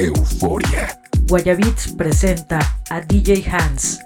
Euforia. Guayabits presenta a DJ Hans.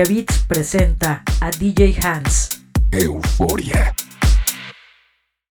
Guayabits presenta a DJ Hans. Euforia.